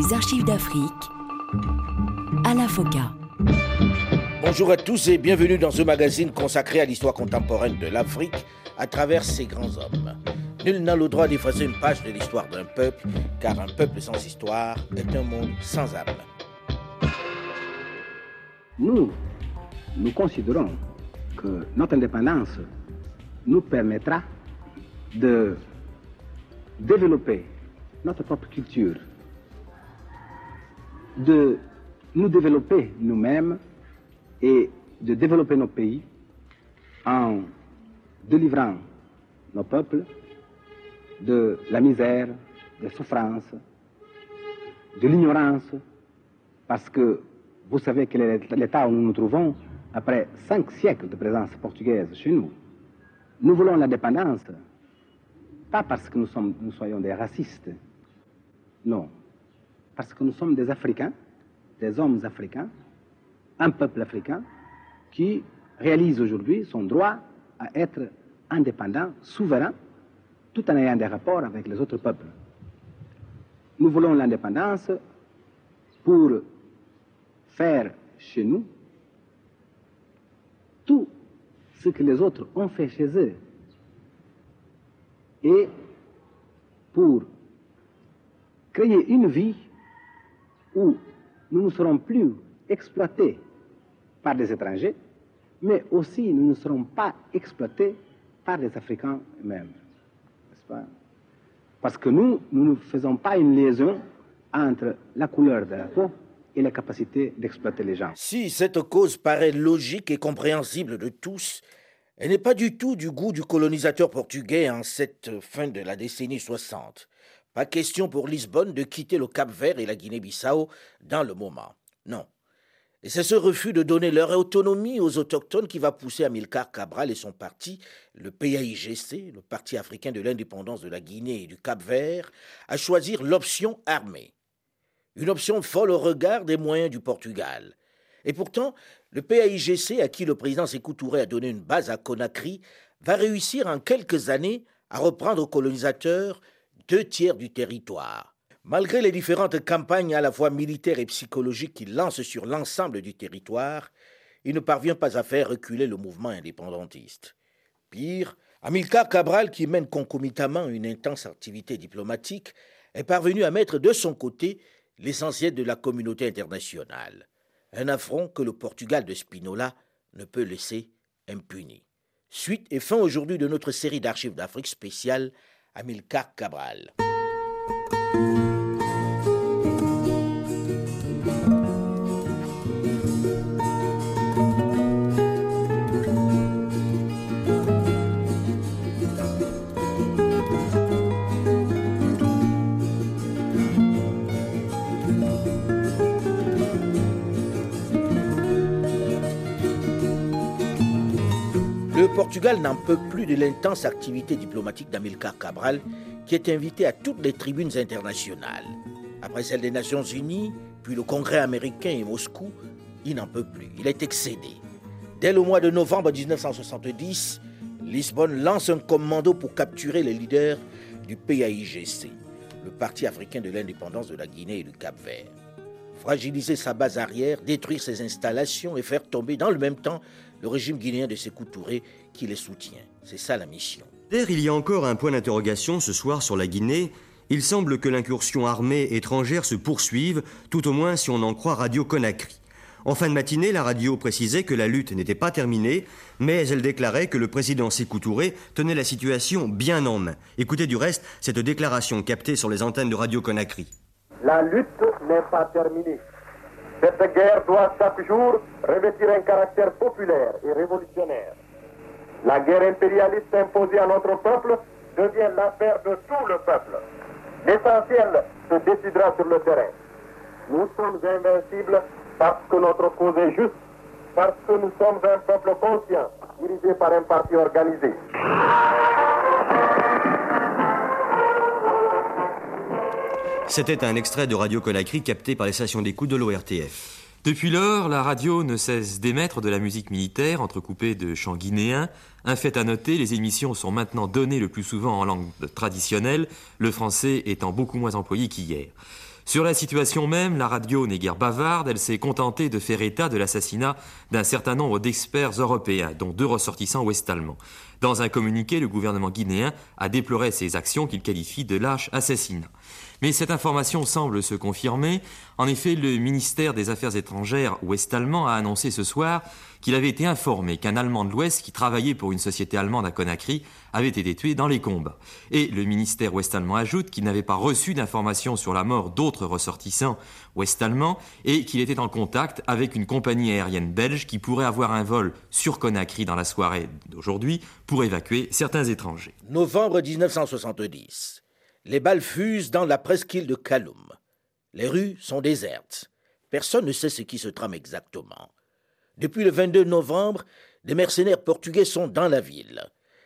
Les archives d'Afrique, à la FOCA. Bonjour à tous et bienvenue dans ce magazine consacré à l'histoire contemporaine de l'Afrique à travers ses grands hommes. Nul n'a le droit d'effacer une page de l'histoire d'un peuple, car un peuple sans histoire est un monde sans âme. Nous, nous considérons que notre indépendance nous permettra de développer notre propre culture, de nous développer nous-mêmes et de développer nos pays en délivrant nos peuples de la misère, des souffrances, de l'ignorance, parce que vous savez quel est l'état où nous nous trouvons. Après cinq siècles de présence portugaise chez nous. Nous voulons l'indépendance, pas parce que nous, sommes, nous soyons des racistes, non, parce que nous sommes des Africains, des hommes africains, un peuple africain qui réalise aujourd'hui son droit à être indépendant, souverain, tout en ayant des rapports avec les autres peuples. Nous voulons l'indépendance pour faire chez nous tout ce que les autres ont fait chez eux et pour créer une vie où nous ne serons plus exploités par des étrangers, mais aussi nous ne serons pas exploités par les Africains eux-mêmes. Parce que nous, nous ne faisons pas une liaison entre la couleur de la peau et la capacité d'exploiter les gens. Si cette cause paraît logique et compréhensible de tous, elle n'est pas du tout du goût du colonisateur portugais en cette fin de la décennie 60. Pas question pour Lisbonne de quitter le Cap-Vert et la Guinée-Bissau dans le moment. Non. Et c'est ce refus de donner leur autonomie aux autochtones qui va pousser Amilcar Cabral et son parti, le PAIGC, le Parti africain de l'indépendance de la Guinée et du Cap-Vert, à choisir l'option armée. Une option folle au regard des moyens du Portugal. Et pourtant, le PAIGC, à qui le président Sékou Touré a donné une base à Conakry, va réussir en quelques années à reprendre aux colonisateurs deux tiers du territoire. Malgré les différentes campagnes à la fois militaires et psychologiques qu'il lance sur l'ensemble du territoire, il ne parvient pas à faire reculer le mouvement indépendantiste. Pire, Amilcar Cabral, qui mène concomitamment une intense activité diplomatique, est parvenu à mettre de son côté l'essentiel de la communauté internationale. Un affront que le Portugal de Spinola ne peut laisser impuni. Suite et fin aujourd'hui de notre série d'archives d'Afrique spéciale Amilcar Cabral. Portugal n'en peut plus de l'intense activité diplomatique d'Amilcar Cabral, qui est invité à toutes les tribunes internationales. Après celle des Nations Unies, puis le Congrès américain et Moscou, il n'en peut plus. Il est excédé. Dès le mois de novembre 1970, Lisbonne lance un commando pour capturer les leaders du PAIGC, le Parti africain de l'indépendance de la Guinée et du Cap-Vert. Fragiliser sa base arrière, détruire ses installations et faire tomber dans le même temps le régime guinéen de Sékou Touré qui les soutient. C'est ça la mission. D'ailleurs, il y a encore un point d'interrogation ce soir sur la Guinée. Il semble que l'incursion armée étrangère se poursuive, tout au moins si on en croit Radio Conakry. En fin de matinée, la radio précisait que la lutte n'était pas terminée, mais elle déclarait que le président Sékou Touré tenait la situation bien en main. Écoutez du reste cette déclaration captée sur les antennes de Radio Conakry. La lutte n'est pas terminée. Cette guerre doit chaque jour revêtir un caractère populaire et révolutionnaire. La guerre impérialiste imposée à notre peuple devient l'affaire de tout le peuple. L'essentiel se décidera sur le terrain. Nous sommes invincibles parce que notre cause est juste, parce que nous sommes un peuple conscient, dirigé par un parti organisé. C'était un extrait de Radio Conakry capté par les stations d'écoute de l'ORTF. Depuis lors, la radio ne cesse d'émettre de la musique militaire entrecoupée de chants guinéens. Un fait à noter, les émissions sont maintenant données le plus souvent en langue traditionnelle, le français étant beaucoup moins employé qu'hier. Sur la situation même, la radio n'est guère bavarde, elle s'est contentée de faire état de l'assassinat d'un certain nombre d'experts européens, dont deux ressortissants ouest-allemands. Dans un communiqué, le gouvernement guinéen a déploré ces actions qu'il qualifie de lâches assassinats. Mais cette information semble se confirmer. En effet, le ministère des Affaires étrangères ouest-allemand a annoncé ce soir qu'il avait été informé qu'un Allemand de l'Ouest qui travaillait pour une société allemande à Conakry avait été tué dans les combats. Et le ministère ouest-allemand ajoute qu'il n'avait pas reçu d'informations sur la mort d'autres ressortissants ouest-allemands et qu'il était en contact avec une compagnie aérienne belge qui pourrait avoir un vol sur Conakry dans la soirée d'aujourd'hui pour évacuer certains étrangers. Novembre 1970. Les balles fusent dans la presqu'île de Kaloum. Les rues sont désertes. Personne ne sait ce qui se trame exactement. Depuis le 22 novembre, des mercenaires portugais sont dans la ville.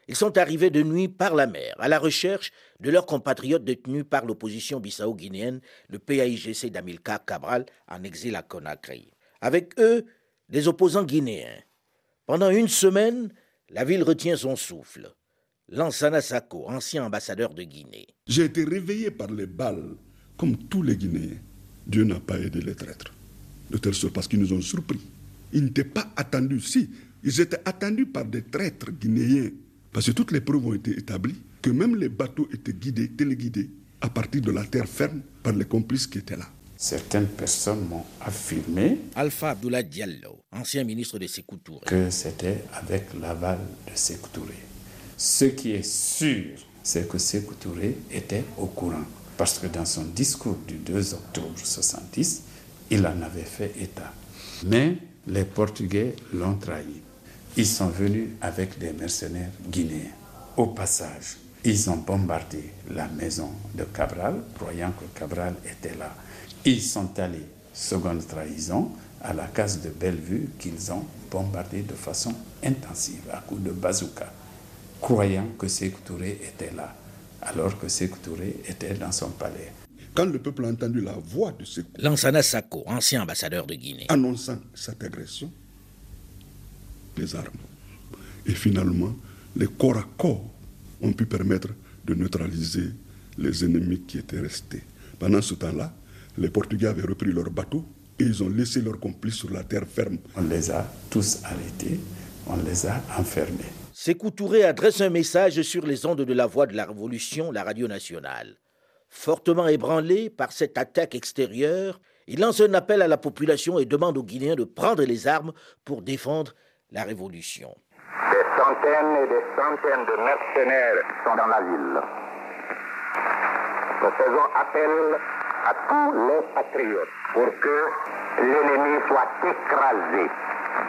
Ils sont arrivés de nuit par la mer, à la recherche de leurs compatriotes détenus par l'opposition bissau-guinéenne, le PAIGC d'Amilcar Cabral, en exil à Conakry. Avec eux, des opposants guinéens. Pendant une semaine, la ville retient son souffle. Lansana Sako, ancien ambassadeur de Guinée. J'ai été réveillé par les balles, comme tous les Guinéens. Dieu n'a pas aidé les traîtres. De telle sorte parce qu'ils nous ont surpris. Ils n'étaient pas attendus. Si, ils étaient attendus par des traîtres guinéens. Parce que toutes les preuves ont été établies que même les bateaux étaient guidés, téléguidés, à partir de la terre ferme par les complices qui étaient là. Certaines personnes m'ont affirmé Alpha Abdoulaye Diallo, ancien ministre de Sékou Touré. que c'était avec l'aval de Sékou Touré. Ce qui est sûr, c'est que Sékou Touré était au courant. Parce que dans son discours du 2 octobre 70, il en avait fait état. Mais les Portugais l'ont trahi. Ils sont venus avec des mercenaires guinéens. Au passage, ils ont bombardé la maison de Cabral, croyant que Cabral était là. Ils sont allés, seconde trahison, à la case de Bellevue qu'ils ont bombardée de façon intensive, à coups de bazooka, croyant que Sékou Touré était là, alors que Sékou Touré était dans son palais. Quand le peuple a entendu la voix de Sékou Lansana Sako, ancien ambassadeur de Guinée. annonçant cette agression, les armes. Et finalement, les corps à corps ont pu permettre de neutraliser les ennemis qui étaient restés. Pendant ce temps-là, les Portugais avaient repris leurs bateaux et ils ont laissé leurs complices sur la terre ferme. On les a tous arrêtés, on les a enfermés. Sékou Touré adresse un message sur les ondes de la voix de la Révolution, la radio nationale. Fortement ébranlé par cette attaque extérieure, il lance un appel à la population et demande aux Guinéens de prendre les armes pour défendre la Révolution. Des centaines et des centaines de mercenaires sont dans la ville. Nous faisons appel à tous les patriotes pour que l'ennemi soit écrasé,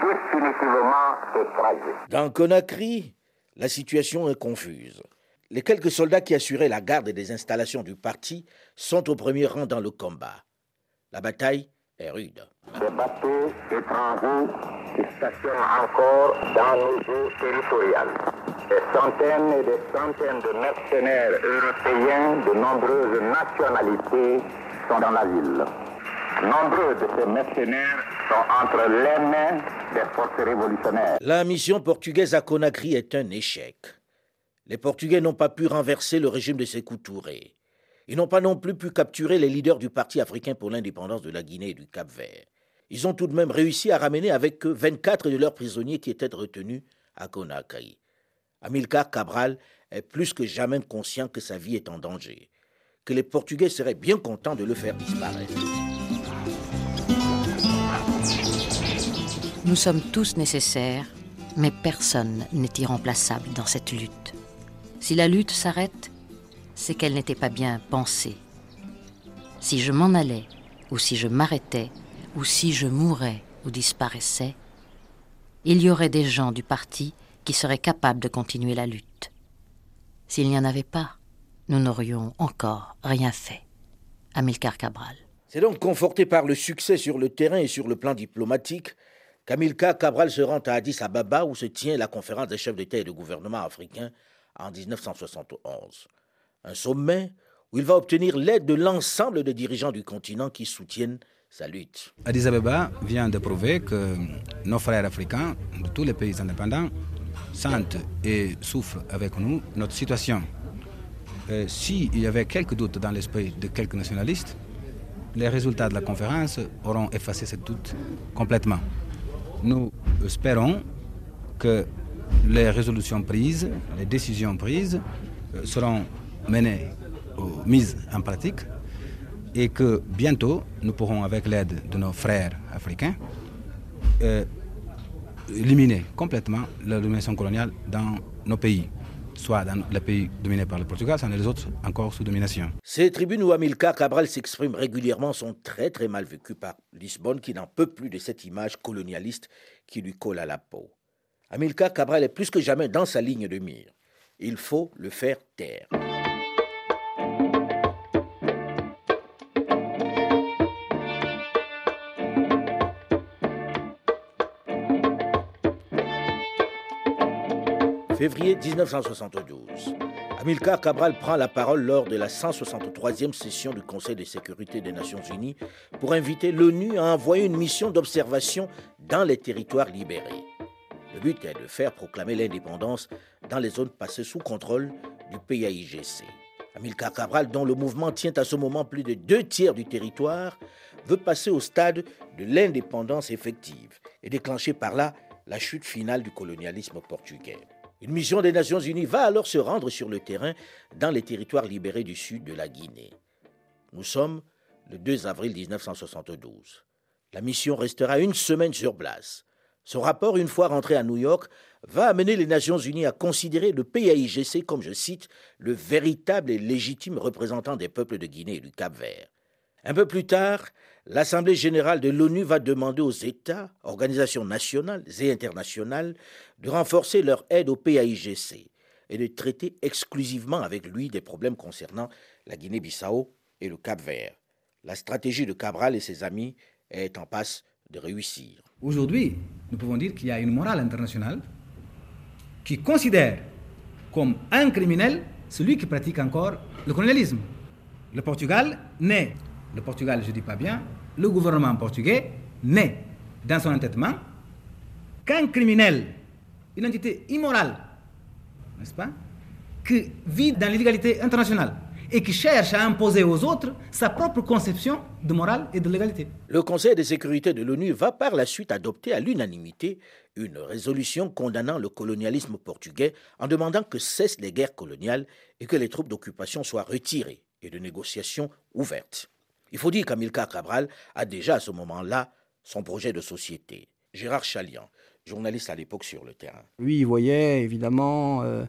définitivement écrasé. Dans Conakry, la situation est confuse. Les quelques soldats qui assuraient la garde des installations du parti sont au premier rang dans le combat. La bataille est rude. Des bateaux étrangers qui stationnent encore dans nos eaux territoriales. Des centaines et des centaines de mercenaires européens de nombreuses nationalités sont dans la ville. Nombreux de ces mercenaires sont entre les mains des forces révolutionnaires. La mission portugaise à Conakry est un échec. Les Portugais n'ont pas pu renverser le régime de Sékou Touré. Ils n'ont pas non plus pu capturer les leaders du Parti africain pour l'indépendance de la Guinée et du Cap-Vert. Ils ont tout de même réussi à ramener avec eux 24 de leurs prisonniers qui étaient retenus à Conakry. Amilcar Cabral est plus que jamais conscient que sa vie est en danger, que les Portugais seraient bien contents de le faire disparaître. Nous sommes tous nécessaires, mais personne n'est irremplaçable dans cette lutte. Si la lutte s'arrête, c'est qu'elle n'était pas bien pensée. Si je m'en allais, ou si je m'arrêtais, ou si je mourais ou disparaissais, il y aurait des gens du parti qui seraient capables de continuer la lutte. S'il n'y en avait pas, nous n'aurions encore rien fait. Amilcar Cabral. C'est donc conforté par le succès sur le terrain et sur le plan diplomatique qu'Amilcar Cabral se rend à Addis Ababa où se tient la conférence des chefs d'État et de gouvernement africains en 1971. Un sommet où il va obtenir l'aide de l'ensemble des dirigeants du continent qui soutiennent sa lutte. Addis Abeba vient de prouver que nos frères africains de tous les pays indépendants sentent et souffrent avec nous notre situation. S'il y avait quelques doutes dans l'esprit de quelques nationalistes, les résultats de la conférence auront effacé ce doute complètement. Nous espérons que les résolutions prises, les décisions prises euh, seront menées, mises en pratique et que bientôt nous pourrons, avec l'aide de nos frères africains, euh, éliminer complètement la domination coloniale dans nos pays soit dans les pays dominés par le Portugal, soit dans les autres encore sous domination. Ces tribunes où Amilcar Cabral s'exprime régulièrement sont très très mal vécues par Lisbonne qui n'en peut plus de cette image colonialiste qui lui colle à la peau. Amilcar Cabral est plus que jamais dans sa ligne de mire. Il faut le faire taire. Février 1972. Amilcar Cabral prend la parole lors de la 163e session du Conseil de sécurité des Nations Unies pour inviter l'ONU à envoyer une mission d'observation dans les territoires libérés. Le but est de faire proclamer l'indépendance dans les zones passées sous contrôle du PAIGC. Amilcar Cabral, dont le mouvement tient à ce moment plus de deux tiers du territoire, veut passer au stade de l'indépendance effective et déclencher par là la chute finale du colonialisme portugais. Une mission des Nations Unies va alors se rendre sur le terrain dans les territoires libérés du sud de la Guinée. Nous sommes le 2 avril 1972. La mission restera une semaine sur place. Son rapport, une fois rentré à New York, va amener les Nations Unies à considérer le PAIGC comme, je cite, le véritable et légitime représentant des peuples de Guinée et du Cap-Vert. Un peu plus tard, l'Assemblée générale de l'ONU va demander aux États, organisations nationales et internationales, de renforcer leur aide au PAIGC et de traiter exclusivement avec lui des problèmes concernant la Guinée-Bissau et le Cap-Vert. La stratégie de Cabral et ses amis est en passe de réussir. Aujourd'hui, nous pouvons dire qu'il y a une morale internationale qui considère comme un criminel celui qui pratique encore le colonialisme. Le Portugal naît le Portugal, je ne dis pas bien, le gouvernement portugais n'est dans son entêtement qu'un criminel, une entité immorale, n'est-ce pas, qui vit dans l'illégalité internationale et qui cherche à imposer aux autres sa propre conception de morale et de légalité. Le Conseil de sécurité de l'ONU va par la suite adopter à l'unanimité une résolution condamnant le colonialisme portugais en demandant que cessent les guerres coloniales et que les troupes d'occupation soient retirées et de négociations ouvertes. Il faut dire qu'Amilcar Cabral a déjà à ce moment-là son projet de société. Gérard Chalian, journaliste à l'époque sur le terrain. Lui, il voyait évidemment euh,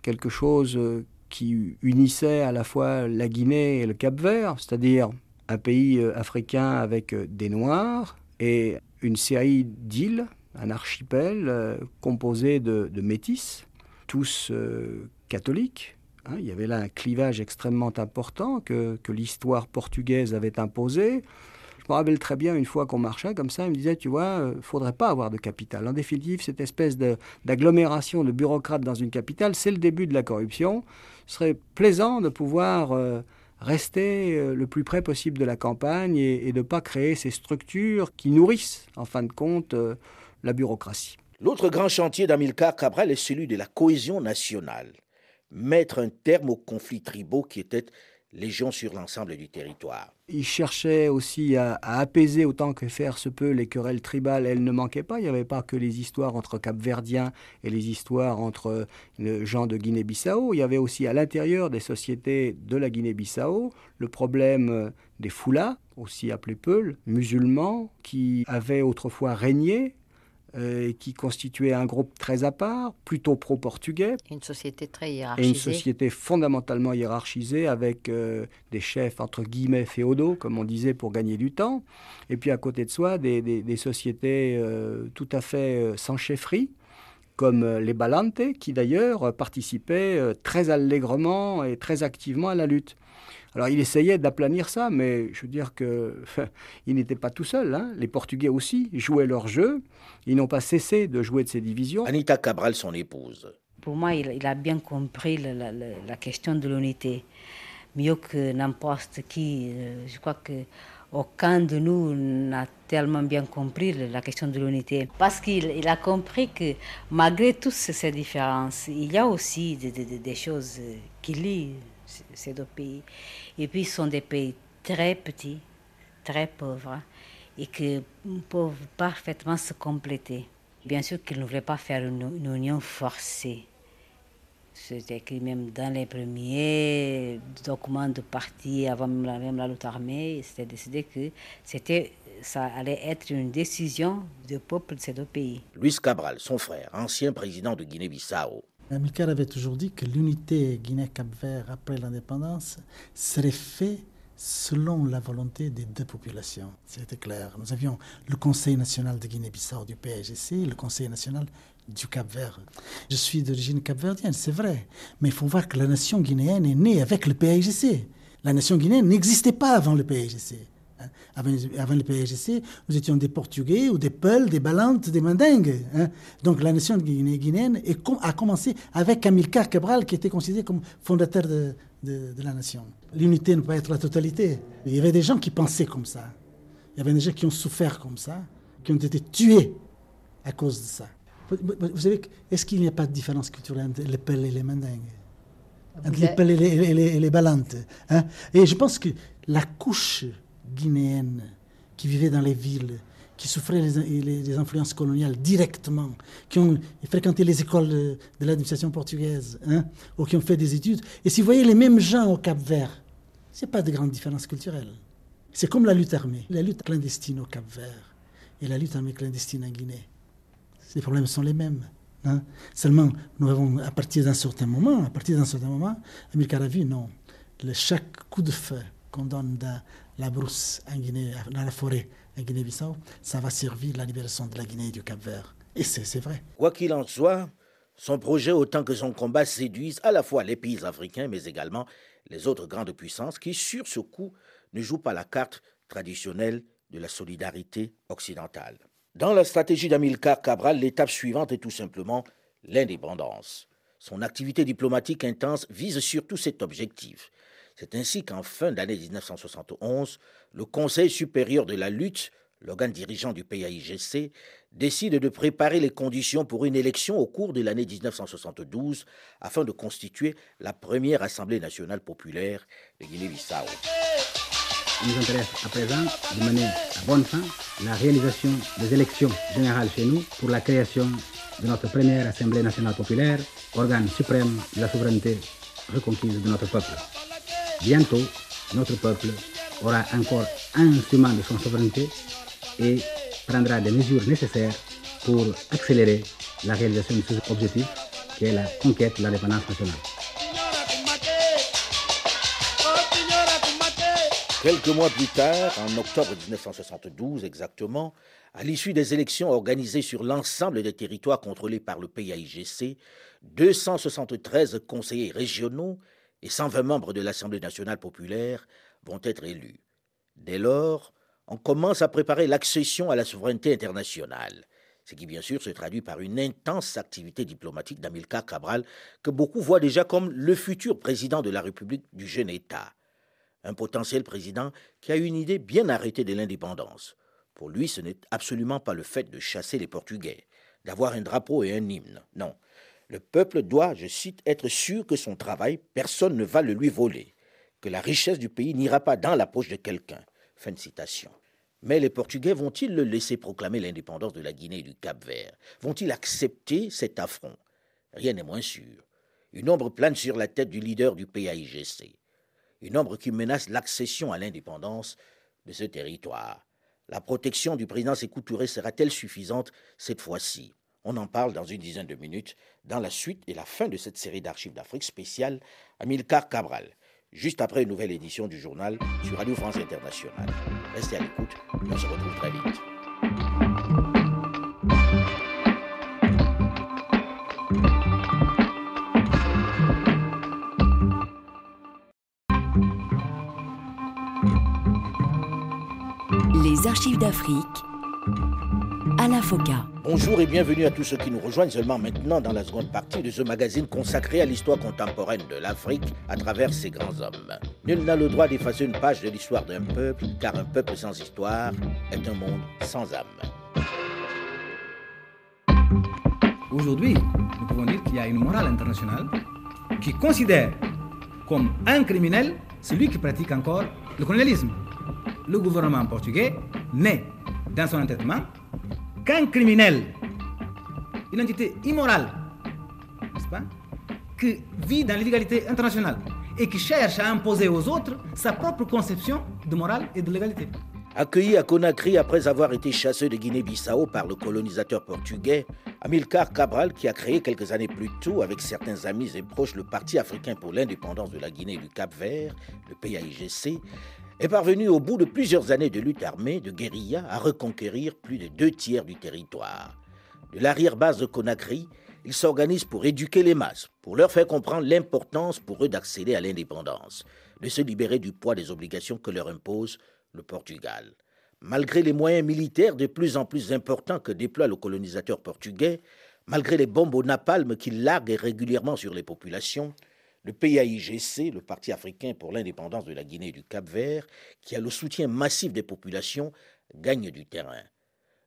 quelque chose euh, qui unissait à la fois la Guinée et le Cap-Vert, c'est-à-dire un pays euh, africain avec des Noirs et une série d'îles, un archipel composé de, de métis, tous catholiques, Hein, il y avait là un clivage extrêmement important que, l'histoire portugaise avait imposé. Je me rappelle très bien une fois qu'on marchait comme ça, il me disait, tu vois, il euh, faudrait pas avoir de capitale. En définitive, cette espèce d'agglomération de, bureaucrates dans une capitale, c'est le début de la corruption. Ce serait plaisant de pouvoir euh, rester euh, le plus près possible de la campagne et, et de ne pas créer ces structures qui nourrissent, en fin de compte, la bureaucratie. L'autre grand chantier d'Amilcar Cabral est celui de la cohésion nationale mettre un terme aux conflits tribaux qui étaient légion sur l'ensemble du territoire. Il cherchait aussi à, apaiser autant que faire se peut les querelles tribales. Elles ne manquaient pas. Il n'y avait pas que les histoires entre Capverdiens et les histoires entre les gens de Guinée-Bissau. Il y avait aussi à l'intérieur des sociétés de la Guinée-Bissau le problème des foulas, aussi appelés Peuls, musulmans, qui avaient autrefois régné euh, qui constituait un groupe très à part, plutôt pro-portugais. Une société très hiérarchisée. Et une société fondamentalement hiérarchisée avec euh, des chefs entre guillemets féodaux, comme on disait, pour gagner du temps. Et puis à côté de soi, des, des, sociétés euh, tout à fait sans chefferie comme les Balantes, qui d'ailleurs participaient très allègrement et très activement à la lutte. Alors il essayait d'aplanir ça, mais je veux dire qu'il n'était pas tout seul. Hein. Les Portugais aussi jouaient leur jeu. Ils n'ont pas cessé de jouer de ces divisions. Anita Cabral, son épouse. Pour moi, il, a bien compris la, question de l'unité. Mieux que n'importe qui. Euh, je crois que aucun de nous n'a tellement bien compris la question de l'unité. Parce qu'il a compris que malgré toutes ces différences, il y a aussi des choses qui lient ces deux pays. Et puis, ce sont des pays très petits, très pauvres et qui peuvent parfaitement se compléter. Bien sûr qu'ils ne voulaient pas faire une, union forcée. C'était écrit même dans les premiers documents de parti, avant même la, lutte armée, c'était décidé que c'était, ça allait être une décision du peuple de ces deux pays. Luis Cabral, son frère, ancien président de Guinée-Bissau. Amilcar avait toujours dit que l'unité Guinée-Cap-Vert après l'indépendance serait faite selon la volonté des deux populations. C'était clair. Nous avions le Conseil national de Guinée-Bissau du PAGC, le Conseil national du Cap-Vert. Je suis d'origine capverdienne, c'est vrai, mais il faut voir que la nation guinéenne est née avec le PAGC. La nation guinéenne n'existait pas avant le PAGC. Hein. Avant, le PAGC, nous étions des Portugais ou des Peuls, des Balantes, des Mandingues. Hein. Donc la nation guinéenne a commencé avec Amilcar Cabral, qui était considéré comme fondateur de, de, la nation. L'unité ne peut pas être la totalité. Il y avait des gens qui pensaient comme ça. Il y avait des gens qui ont souffert comme ça, qui ont été tués à cause de ça. Vous savez, est-ce qu'il n'y a pas de différence culturelle entre les Peuls et les Mandingues Entre les Peuls et les, les, Balantes hein? Et je pense que la couche guinéenne qui vivait dans les villes, qui souffraient les, influences coloniales directement, qui ont fréquenté les écoles de, l'administration portugaise, hein, ou qui ont fait des études. Et si vous voyez les mêmes gens au Cap Vert, ce n'est pas de grande différence culturelle. C'est comme la lutte armée. La lutte clandestine au Cap Vert et la lutte armée clandestine en Guinée. Les problèmes sont les mêmes. Hein. Seulement, nous avons, à partir d'un certain moment, à partir d'un certain moment, Amilcar a vu, non, chaque coup de feu qu'on donne dans la brousse en Guinée, dans la forêt, Guinée-Bissau, ça va servir la libération de la Guinée et du Cap-Vert. Et c'est vrai. Quoi qu'il en soit, son projet autant que son combat séduisent à la fois les pays africains, mais également les autres grandes puissances qui, sur ce coup, ne jouent pas la carte traditionnelle de la solidarité occidentale. Dans la stratégie d'Amilcar Cabral, l'étape suivante est tout simplement l'indépendance. Son activité diplomatique intense vise surtout cet objectif. C'est ainsi qu'en fin d'année 1971, le Conseil supérieur de la lutte, l'organe dirigeant du PAIGC, décide de préparer les conditions pour une élection au cours de l'année 1972 afin de constituer la première Assemblée nationale populaire de Guinée-Bissau. Il nous intéresse à présent de mener à bonne fin la réalisation des élections générales chez nous pour la création de notre première Assemblée nationale populaire, organe suprême de la souveraineté reconquise de notre peuple. Bientôt, notre peuple aura encore un instrument de son souveraineté et prendra des mesures nécessaires pour accélérer la réalisation de ce objectif qui est la conquête de l'indépendance nationale. Quelques mois plus tard, en octobre 1972 exactement, à l'issue des élections organisées sur l'ensemble des territoires contrôlés par le PAIGC, 273 conseillers régionaux et 120 membres de l'Assemblée nationale populaire vont être élus. Dès lors, on commence à préparer l'accession à la souveraineté internationale, ce qui bien sûr se traduit par une intense activité diplomatique d'Amilcar Cabral, que beaucoup voient déjà comme le futur président de la République du jeune État. Un potentiel président qui a une idée bien arrêtée de l'indépendance. Pour lui, ce n'est absolument pas le fait de chasser les Portugais, d'avoir un drapeau et un hymne. Non, le peuple doit, je cite, être sûr que son travail, personne ne va le lui voler, que la richesse du pays n'ira pas dans la poche de quelqu'un. Fin de citation. Mais les Portugais vont-ils le laisser proclamer l'indépendance de la Guinée et du Cap-Vert? Vont-ils accepter cet affront? Rien n'est moins sûr. Une ombre plane sur la tête du leader du PAIGC. Une ombre qui menace l'accession à l'indépendance de ce territoire. La protection du président Sékou Touré sera-t-elle suffisante cette fois-ci? On en parle dans une dizaine de minutes dans la suite et la fin de cette série d'archives d'Afrique spéciale Amilcar Cabral, juste après une nouvelle édition du journal sur Radio France Internationale. Restez à l'écoute, on se retrouve très vite. Archives d'Afrique Bonjour et bienvenue à tous ceux qui nous rejoignent seulement maintenant dans la seconde partie de ce magazine consacré à l'histoire contemporaine de l'Afrique à travers ses grands hommes. Nul n'a le droit d'effacer une page de l'histoire d'un peuple, car un peuple sans histoire est un monde sans âme. Aujourd'hui, nous pouvons dire qu'il y a une morale internationale qui considère comme un criminel celui qui pratique encore le colonialisme. le gouvernement portugais n'est, dans son entêtement, qu'un criminel, une entité immorale, n'est-ce pas, qui vit dans l'illégalité internationale et qui cherche à imposer aux autres sa propre conception de morale et de légalité. Accueilli à Conakry après avoir été chassé de Guinée-Bissau par le colonisateur portugais, Amilcar Cabral, qui a créé quelques années plus tôt avec certains amis et proches le Parti africain pour l'indépendance de la Guinée et du Cap-Vert, le PAIGC, est parvenu au bout de plusieurs années de lutte armée, de guérilla, à reconquérir plus de deux tiers du territoire. De l'arrière-base de Conakry, il s'organise pour éduquer les masses, pour leur faire comprendre l'importance pour eux d'accéder à l'indépendance, de se libérer du poids des obligations que leur impose le Portugal. Malgré les moyens militaires de plus en plus importants que déploie le colonisateur portugais, malgré les bombes au napalm qu'il largue régulièrement sur les populations, le PAIGC, le Parti africain pour l'indépendance de la Guinée et du Cap-Vert, qui a le soutien massif des populations, gagne du terrain.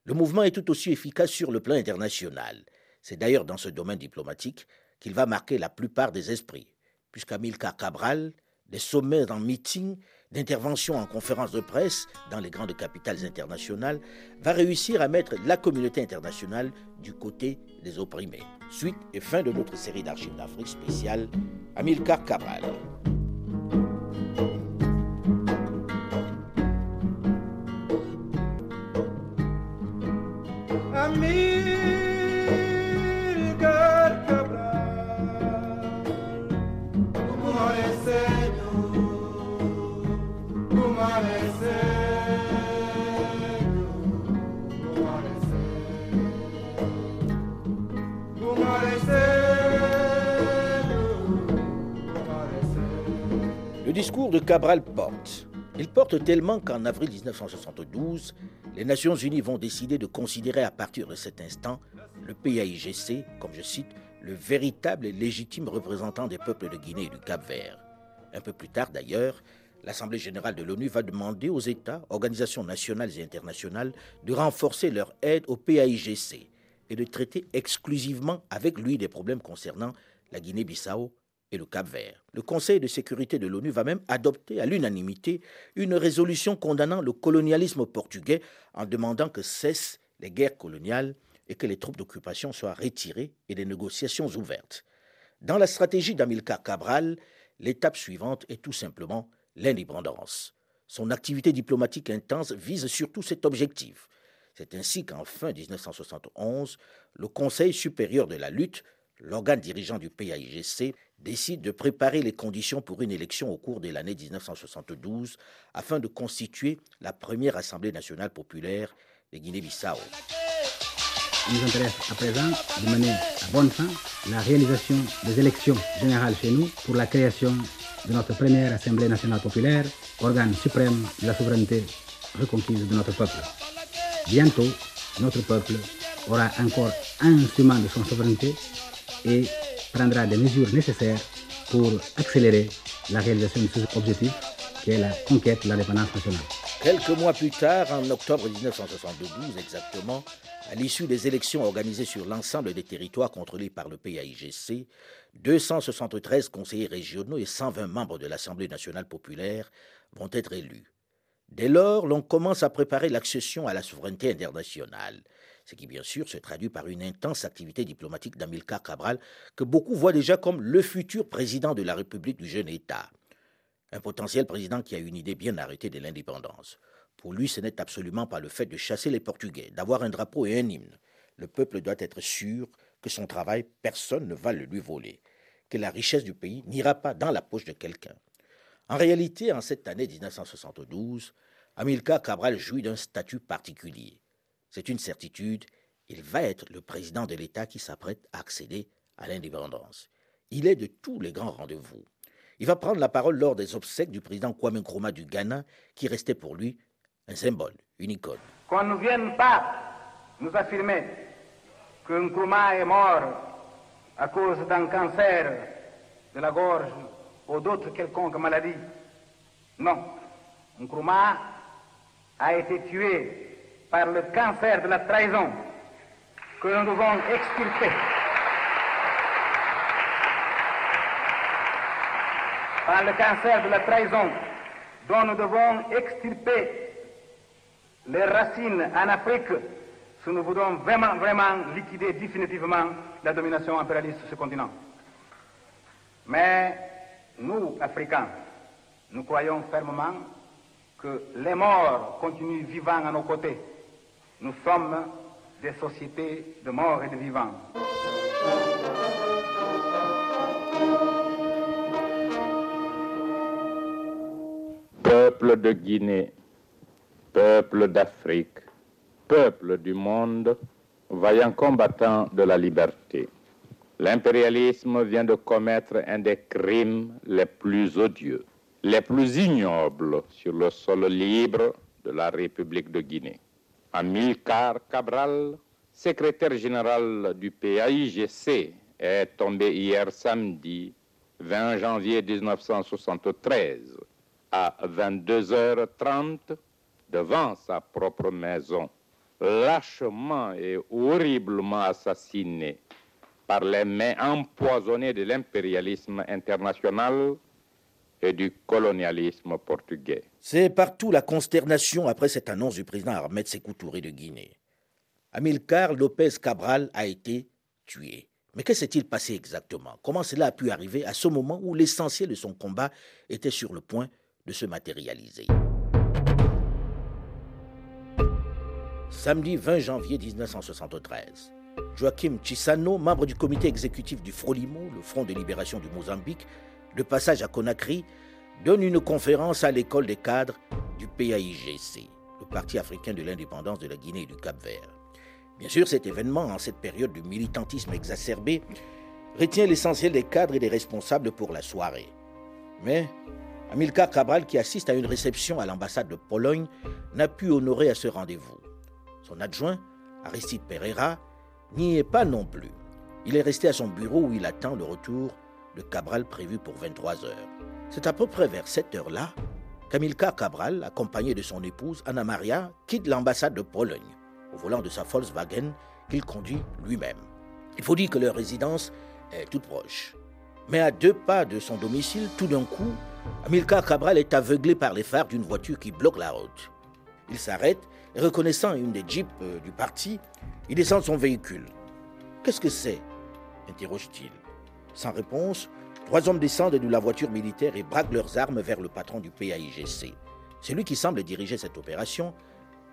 Le mouvement est tout aussi efficace sur le plan international. C'est d'ailleurs dans ce domaine diplomatique qu'il va marquer la plupart des esprits, puisqu'Amilcar Cabral, des sommets en meeting, d'interventions en conférences de presse dans les grandes capitales internationales, va réussir à mettre la communauté internationale du côté des opprimés. Suite et fin de notre série d'archives d'Afrique spéciale, Amilcar Cabral. Le discours de Cabral porte. Il porte tellement qu'en avril 1972, les Nations Unies vont décider de considérer à partir de cet instant le PAIGC, comme je cite, le véritable et légitime représentant des peuples de Guinée et du Cap-Vert. Un peu plus tard d'ailleurs, l'Assemblée générale de l'ONU va demander aux États, organisations nationales et internationales, de renforcer leur aide au PAIGC et de traiter exclusivement avec lui des problèmes concernant la Guinée-Bissau et le Cap-Vert. Le Conseil de sécurité de l'ONU va même adopter à l'unanimité une résolution condamnant le colonialisme portugais en demandant que cessent les guerres coloniales et que les troupes d'occupation soient retirées et des négociations ouvertes. Dans la stratégie d'Amilcar Cabral, l'étape suivante est tout simplement l'indépendance. Son activité diplomatique intense vise surtout cet objectif. C'est ainsi qu'en fin 1971, le Conseil supérieur de la lutte, l'organe dirigeant du PAIGC, décide de préparer les conditions pour une élection au cours de l'année 1972 afin de constituer la première Assemblée nationale populaire de Guinée-Bissau. Il nous intéresse à présent de mener à bonne fin la réalisation des élections générales chez nous pour la création de notre première Assemblée nationale populaire, organe suprême de la souveraineté reconquise de notre peuple. Bientôt, notre peuple aura encore un instrument de son souveraineté et prendra des mesures nécessaires pour accélérer la réalisation de ce objectif qui est la conquête de l'indépendance nationale. Quelques mois plus tard, en octobre 1972 exactement, à l'issue des élections organisées sur l'ensemble des territoires contrôlés par le PAIGC, 273 conseillers régionaux et 120 membres de l'Assemblée nationale populaire vont être élus. Dès lors, l'on commence à préparer l'accession à la souveraineté internationale ce qui bien sûr se traduit par une intense activité diplomatique d'Amilcar Cabral, que beaucoup voient déjà comme le futur président de la République du jeune État. Un potentiel président qui a une idée bien arrêtée de l'indépendance. Pour lui, ce n'est absolument pas le fait de chasser les Portugais, d'avoir un drapeau et un hymne. Le peuple doit être sûr que son travail, personne ne va le lui voler, que la richesse du pays n'ira pas dans la poche de quelqu'un. En réalité, en cette année 1972, Amilcar Cabral jouit d'un statut particulier. C'est une certitude, il va être le président de l'État qui s'apprête à accéder à l'indépendance. Il est de tous les grands rendez-vous. Il va prendre la parole lors des obsèques du président Kwame Nkrumah du Ghana, qui restait pour lui un symbole, une icône. Qu'on ne vienne pas nous affirmer que Nkrumah est mort à cause d'un cancer de la gorge ou d'autres quelconques maladies. Non. Nkrumah a été tué par le cancer de la trahison que nous devons extirper. Par le cancer de la trahison dont nous devons extirper les racines en Afrique si nous voulons vraiment, vraiment liquider définitivement la domination impérialiste sur ce continent. Mais nous, Africains, nous croyons fermement que les morts continuent vivants à nos côtés. Nous sommes des sociétés de morts et de vivants. Peuple de Guinée, peuple d'Afrique, peuple du monde, vaillant combattant de la liberté. L'impérialisme vient de commettre un des crimes les plus odieux, les plus ignobles sur le sol libre de la République de Guinée. Amilcar Cabral, secrétaire général du PAIGC, est tombé hier samedi 20 janvier 1973 à 22h30 devant sa propre maison lâchement et horriblement assassiné par les mains empoisonnées de l'impérialisme international et du colonialisme portugais. C'est partout la consternation après cette annonce du président Ahmed Sékou Touré de Guinée. Amilcar Lopez Cabral a été tué. Mais que s'est-il passé exactement? Comment cela a pu arriver à ce moment où l'essentiel de son combat était sur le point de se matérialiser? Samedi 20 janvier 1973. Joachim Chissano, membre du comité exécutif du Frolimo, le Front de libération du Mozambique, de passage à Conakry, donne une conférence à l'école des cadres du PAIGC, le Parti africain de l'indépendance de la Guinée et du Cap-Vert. Bien sûr, cet événement, en cette période de militantisme exacerbé, retient l'essentiel des cadres et des responsables pour la soirée. Mais Amilcar Cabral, qui assiste à une réception à l'ambassade de Pologne, n'a pu honorer à ce rendez-vous. Son adjoint, Aristide Pereira, n'y est pas non plus. Il est resté à son bureau où il attend le retour de Cabral prévu pour 23 heures. C'est à peu près vers cette heure-là qu'Amilcar Cabral, accompagné de son épouse Anna Maria, quitte l'ambassade de Pologne au volant de sa Volkswagen qu'il conduit lui-même. Il faut dire que leur résidence est toute proche. Mais à deux pas de son domicile, tout d'un coup, Amilcar Cabral est aveuglé par les phares d'une voiture qui bloque la route. Il s'arrête reconnaissant une des jeeps euh, du parti, il descend de son véhicule. Qu'est-ce que c'est? interroge-t-il. Sans réponse, trois hommes descendent de la voiture militaire et braquent leurs armes vers le patron du PAIGC. Celui qui semble diriger cette opération,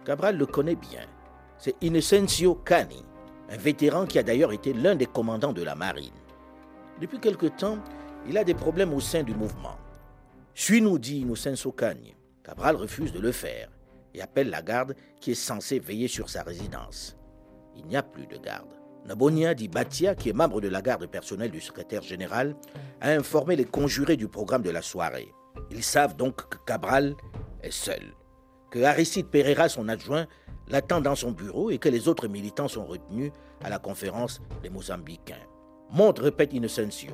Cabral le connaît bien. C'est Innocencio Cani, un vétéran qui a d'ailleurs été l'un des commandants de la marine. Depuis quelque temps, il a des problèmes au sein du mouvement. Suis-nous, dit Innocencio Cani. Cabral refuse de le faire et appelle la garde qui est censée veiller sur sa résidence. Il n'y a plus de garde. Nabonia Di Batia, qui est membre de la garde personnelle du secrétaire général, a informé les conjurés du programme de la soirée. Ils savent donc que Cabral est seul, que Aristide Pereira, son adjoint, l'attend dans son bureau et que les autres militants sont retenus à la conférence des Mozambicains. Montre, répète Innocencio,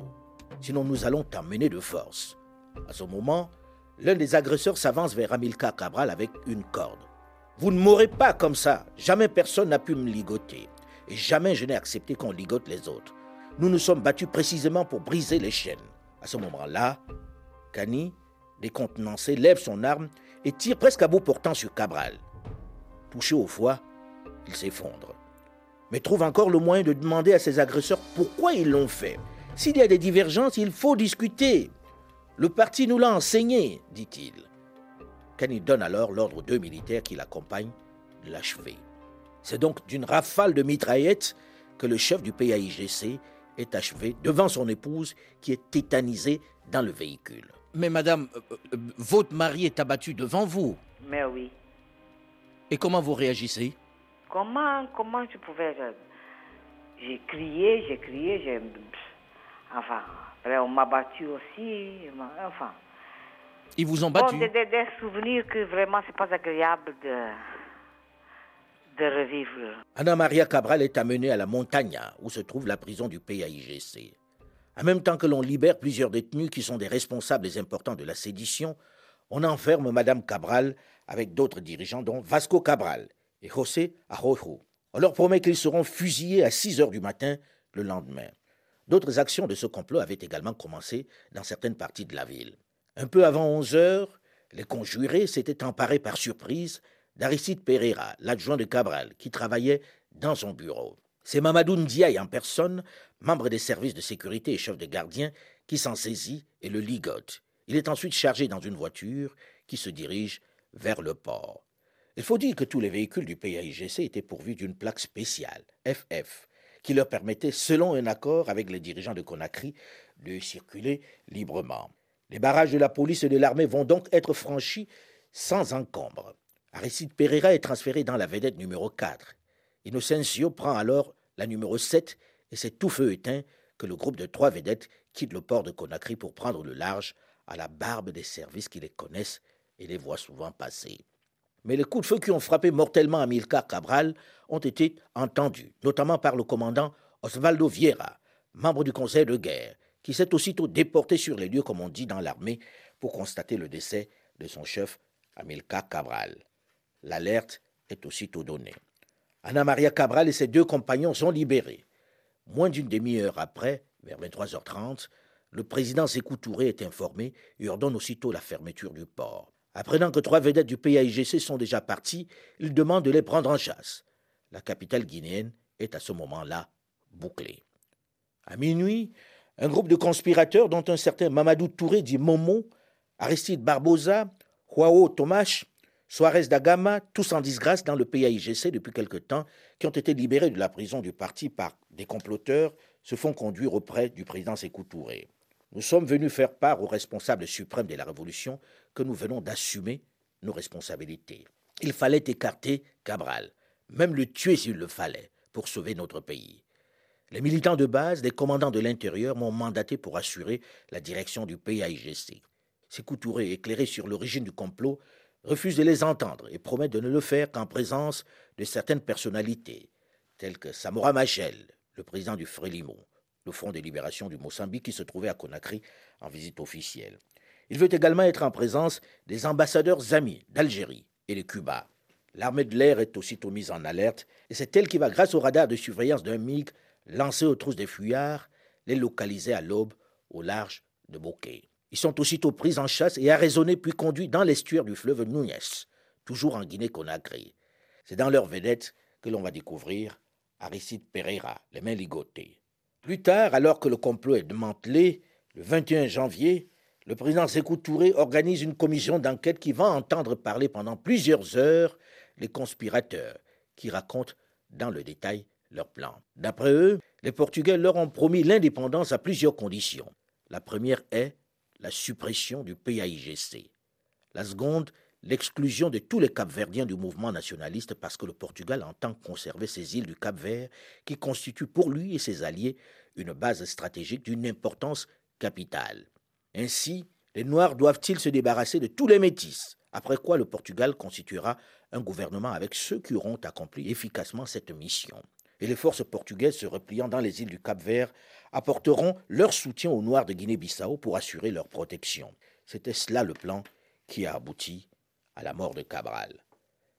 sinon nous allons t'emmener de force. À ce moment, L'un des agresseurs s'avance vers Amilcar Cabral avec une corde. Vous ne mourrez pas comme ça. Jamais personne n'a pu me ligoter. Jamais je n'ai accepté qu'on ligote les autres. Nous nous sommes battus précisément pour briser les chaînes. À ce moment-là, Kani, décontenancé, lève son arme et tire presque à bout portant sur Cabral. Touché au foie, il s'effondre. Mais trouve encore le moyen de demander à ses agresseurs pourquoi ils l'ont fait. S'il y a des divergences, il faut discuter. Le parti nous l'a enseigné, dit-il. Kani donne alors l'ordre aux deux militaires qui l'accompagnent de l'achever. C'est donc d'une rafale de mitraillettes que le chef du PAIGC est achevé devant son épouse qui est tétanisée dans le véhicule. Mais madame, euh, euh, votre mari est abattu devant vous. Mais oui. Et comment vous réagissez? Comment, comment je pouvais... J'ai crié, j'ai crié, j'ai... Enfin, on m'a battu aussi. Enfin. Ils vous ont battu des, des, souvenirs que vraiment, c'est pas agréable de, de revivre. Anna Maria Cabral est amenée à la montagne où se trouve la prison du PAIGC. En même temps que l'on libère plusieurs détenus qui sont des responsables importants de la sédition, on enferme Madame Cabral avec d'autres dirigeants, dont Vasco Cabral et José Arrojo. On leur promet qu'ils seront fusillés à 6 heures du matin le lendemain. D'autres actions de ce complot avaient également commencé dans certaines parties de la ville. Un peu avant 11 heures, les conjurés s'étaient emparés par surprise d'Aristide Pereira, l'adjoint de Cabral, qui travaillait dans son bureau. C'est Mamadou Ndiaye en personne, membre des services de sécurité et chef de gardien, qui s'en saisit et le ligote. Il est ensuite chargé dans une voiture qui se dirige vers le port. Il faut dire que tous les véhicules du PAIGC étaient pourvus d'une plaque spéciale, FF, qui leur permettait, selon un accord avec les dirigeants de Conakry, de circuler librement. Les barrages de la police et de l'armée vont donc être franchis sans encombre. Aristide Pereira est transféré dans la vedette numéro 4. Innocencio prend alors la numéro 7 et c'est tout feu éteint que le groupe de trois vedettes quitte le port de Conakry pour prendre le large à la barbe des services qui les connaissent et les voient souvent passer. Mais les coups de feu qui ont frappé mortellement Amilcar Cabral ont été entendus, notamment par le commandant Osvaldo Vieira, membre du conseil de guerre, qui s'est aussitôt déporté sur les lieux, comme on dit dans l'armée, pour constater le décès de son chef Amilcar Cabral. L'alerte est aussitôt donnée. Anna Maria Cabral et ses deux compagnons sont libérés. Moins d'une demi-heure après, vers 23h30, le président Sékou Touré est informé et ordonne aussitôt la fermeture du port. Apprenant que trois vedettes du PAIGC sont déjà parties, il demande de les prendre en chasse. La capitale guinéenne est à ce moment-là bouclée. À minuit, un groupe de conspirateurs, dont un certain Mamadou Touré dit Momo, Aristide Barbosa, Huao Tomash, Suarez Dagama, tous en disgrâce dans le PAIGC depuis quelque temps, qui ont été libérés de la prison du parti par des comploteurs, se font conduire auprès du président Sékou Touré. Nous sommes venus faire part aux responsables suprêmes de la Révolution que nous venons d'assumer nos responsabilités. Il fallait écarter Cabral, même le tuer s'il le fallait, pour sauver notre pays. Les militants de base, les commandants de l'intérieur m'ont mandaté pour assurer la direction du PAIGC. Sékou Touré, éclairé sur l'origine du complot, refuse de les entendre et promet de ne le faire qu'en présence de certaines personnalités, telles que Samora Machel, le président du Frélimo, le Front de libération du Mozambique qui se trouvait à Conakry en visite officielle. Il veut également être en présence des ambassadeurs amis d'Algérie et de Cuba. L'armée de l'air est aussitôt mise en alerte et c'est elle qui va, grâce au radar de surveillance d'un MiG lancé aux trousses des fuyards, les localiser à l'aube au large de Bokeh. Ils sont aussitôt pris en chasse et arraisonnés puis conduits dans l'estuaire du fleuve Núñez, toujours en Guinée-Conakry. C'est dans leur vedette que l'on va découvrir Aristide Pereira, les mains ligotées. Plus tard, alors que le complot est démantelé, le 21 janvier, le président Sékou Touré organise une commission d'enquête qui va entendre parler pendant plusieurs heures les conspirateurs, qui racontent dans le détail leur plan. D'après eux, les Portugais leur ont promis l'indépendance à plusieurs conditions. La première est la suppression du PAIGC. La seconde, l'exclusion de tous les Capverdiens du mouvement nationaliste parce que le Portugal entend conserver ces îles du Cap-Vert qui constituent pour lui et ses alliés une base stratégique d'une importance capitale. Ainsi, les Noirs doivent-ils se débarrasser de tous les métis, après quoi le Portugal constituera un gouvernement avec ceux qui auront accompli efficacement cette mission. Et les forces portugaises se repliant dans les îles du Cap-Vert apporteront leur soutien aux Noirs de Guinée-Bissau pour assurer leur protection. C'était cela le plan qui a abouti à la mort de Cabral.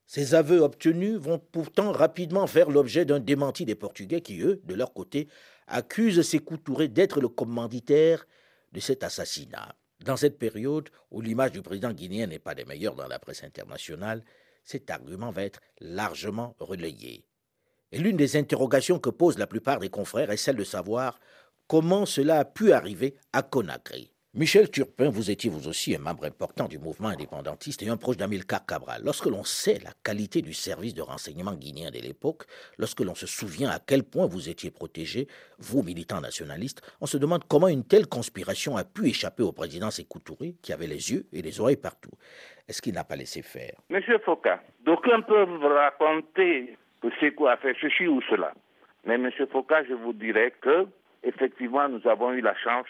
Ces aveux obtenus vont pourtant rapidement faire l'objet d'un démenti des Portugais qui, eux, de leur côté, accusent Sékou Touré d'être le commanditaire de cet assassinat. Dans cette période où l'image du président guinéen n'est pas des meilleures dans la presse internationale, cet argument va être largement relayé. Et l'une des interrogations que posent la plupart des confrères est celle de savoir comment cela a pu arriver à Conakry. Michel Turpin, vous étiez vous aussi un membre important du mouvement indépendantiste et un proche d'Amilcar Cabral. Lorsque l'on sait la qualité du service de renseignement guinéen de l'époque, lorsque l'on se souvient à quel point vous étiez protégé, vous militants nationalistes, on se demande comment une telle conspiration a pu échapper au président Sékou Touré, qui avait les yeux et les oreilles partout. Est-ce qu'il n'a pas laissé faire? Monsieur Foucault, d'aucuns peuvent vous raconter que Sékou a fait ceci ou cela. Mais Monsieur Foucault, je vous dirais que, effectivement, nous avons eu la chance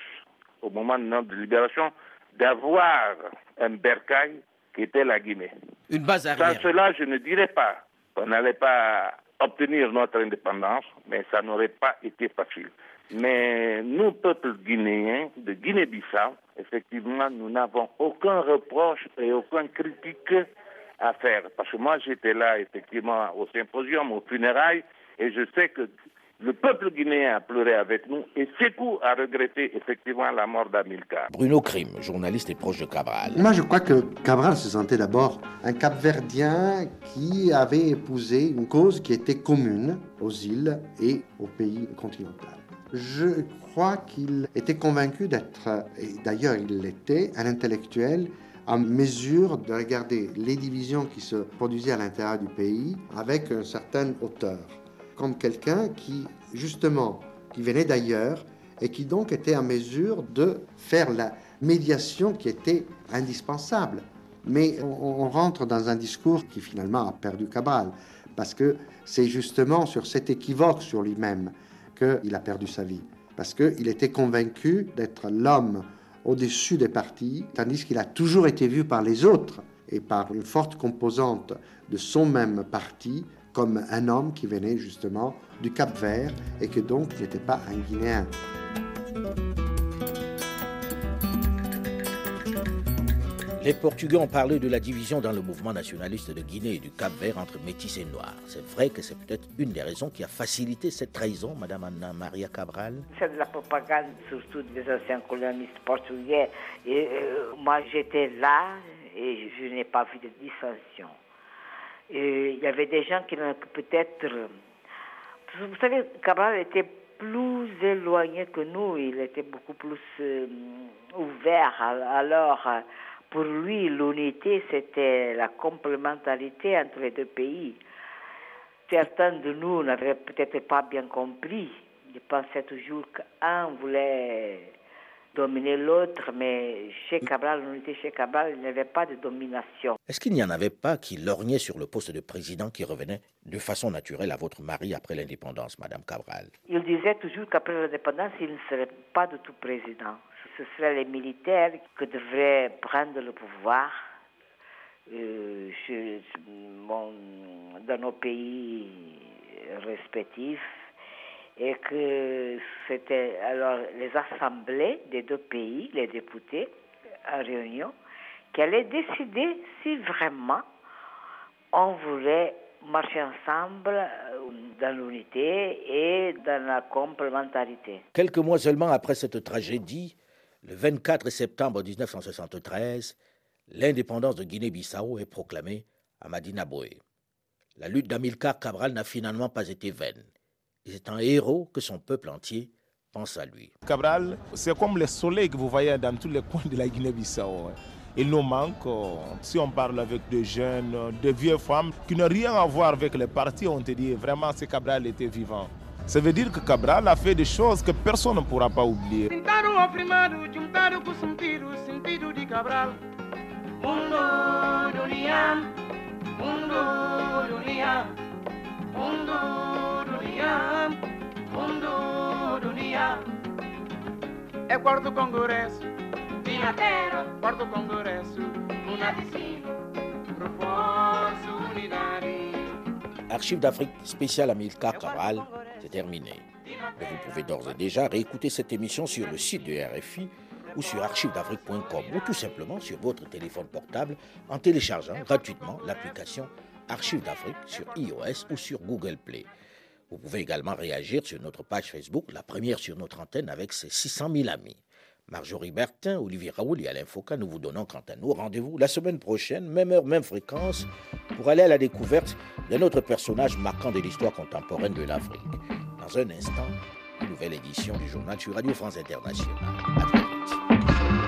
au moment de notre libération, d'avoir un bercail qui était la Guinée. Une base arrière. Sans cela, je ne dirais pas qu'on n'allait pas obtenir notre indépendance, mais ça n'aurait pas été facile. Mais nous, peuple guinéen de Guinée-Bissau, effectivement, nous n'avons aucun reproche et aucun critique à faire. Parce que moi, j'étais là, effectivement, au symposium, au funérailles, et je sais que Le peuple guinéen a pleuré avec nous et Sekou a regretté effectivement la mort d'Amilcar. Bruno Krim, journaliste et proche de Cabral. Moi, je crois que Cabral se sentait d'abord un Capverdien qui avait épousé une cause qui était commune aux îles et au pays continental. Je crois qu'il était convaincu d'être, et d'ailleurs il l'était, un intellectuel en mesure de regarder les divisions qui se produisaient à l'intérieur du pays avec une certaine hauteur, comme quelqu'un qui, justement, qui venait d'ailleurs et qui donc était en mesure de faire la médiation qui était indispensable. Mais on, rentre dans un discours qui finalement a perdu Cabral, parce que c'est justement sur cet équivoque sur lui-même qu'il a perdu sa vie, parce qu'il était convaincu d'être l'homme au-dessus des partis, tandis qu'il a toujours été vu par les autres et par une forte composante de son même parti comme un homme qui venait justement du Cap Vert et que donc n'était pas un Guinéen. Les Portugais ont parlé de la division dans le mouvement nationaliste de Guinée et du Cap Vert entre métis et noirs. C'est vrai que c'est peut-être une des raisons qui a facilité cette trahison, Madame Anna Maria Cabral. C'est de la propagande, surtout des anciens colonistes portugais. Et euh, moi, j'étais là et je n'ai pas vu de dissension. Il y avait des gens qui peut-être... Vous savez, Cabral était plus éloigné que nous, il était beaucoup plus euh, ouvert. Alors, pour lui, l'unité, c'était la complémentarité entre les deux pays. Certains de nous n'avaient peut-être pas bien compris. Ils pensaient toujours qu'un voulait dominer l'autre, mais chez Cabral, l'unité chez Cabral, il n'y avait pas de domination. Est-ce qu'il n'y en avait pas qui lorgnaient sur le poste de président qui revenait de façon naturelle à votre mari après l'indépendance, Madame Cabral? Il disait toujours qu'après l'indépendance, il ne serait pas du tout président. Ce seraient les militaires qui devraient prendre le pouvoir euh, chez, bon, dans nos pays respectifs et que c'était alors les assemblées des deux pays, les députés en réunion, qui allaient décider si vraiment on voulait marcher ensemble dans l'unité et dans la complémentarité. Quelques mois seulement après cette tragédie, le 24 septembre 1973, l'indépendance de Guinée-Bissau est proclamée à Madina Boé. La lutte d'Amilcar Cabral n'a finalement pas été vaine. C'est un héros que son peuple entier pense à lui. Cabral, c'est comme le soleil que vous voyez dans tous les coins de la Guinée-Bissau. Il nous manque, si on parle avec des jeunes, des vieilles femmes qui n'ont rien à voir avec les partis, on te dit vraiment si Cabral était vivant. Ça veut dire que Cabral a fait des choses que personne ne pourra pas oublier. É quarto congresso, dia terra, quarto congresso, una vicino, proposto unidade. Archives d'Afrique spécial Amilcar Cabral, c'est terminé. Mais vous pouvez d'ores et déjà réécouter cette émission sur le site de RFI ou sur archivesdafrique.com ou tout simplement sur votre téléphone portable en téléchargeant gratuitement l'application Archives d'Afrique sur iOS ou sur Google Play. Vous pouvez également réagir sur notre page Facebook, la première sur notre antenne avec ses 600 000 amis. Marjorie Bertin, Olivier Raoul et Alain Foucault, nous vous donnons quant à nous rendez-vous la semaine prochaine, même heure, même fréquence, pour aller à la découverte d'un autre personnage marquant de l'histoire contemporaine de l'Afrique. Dans un instant, nouvelle édition du journal sur Radio France Internationale. À très vite.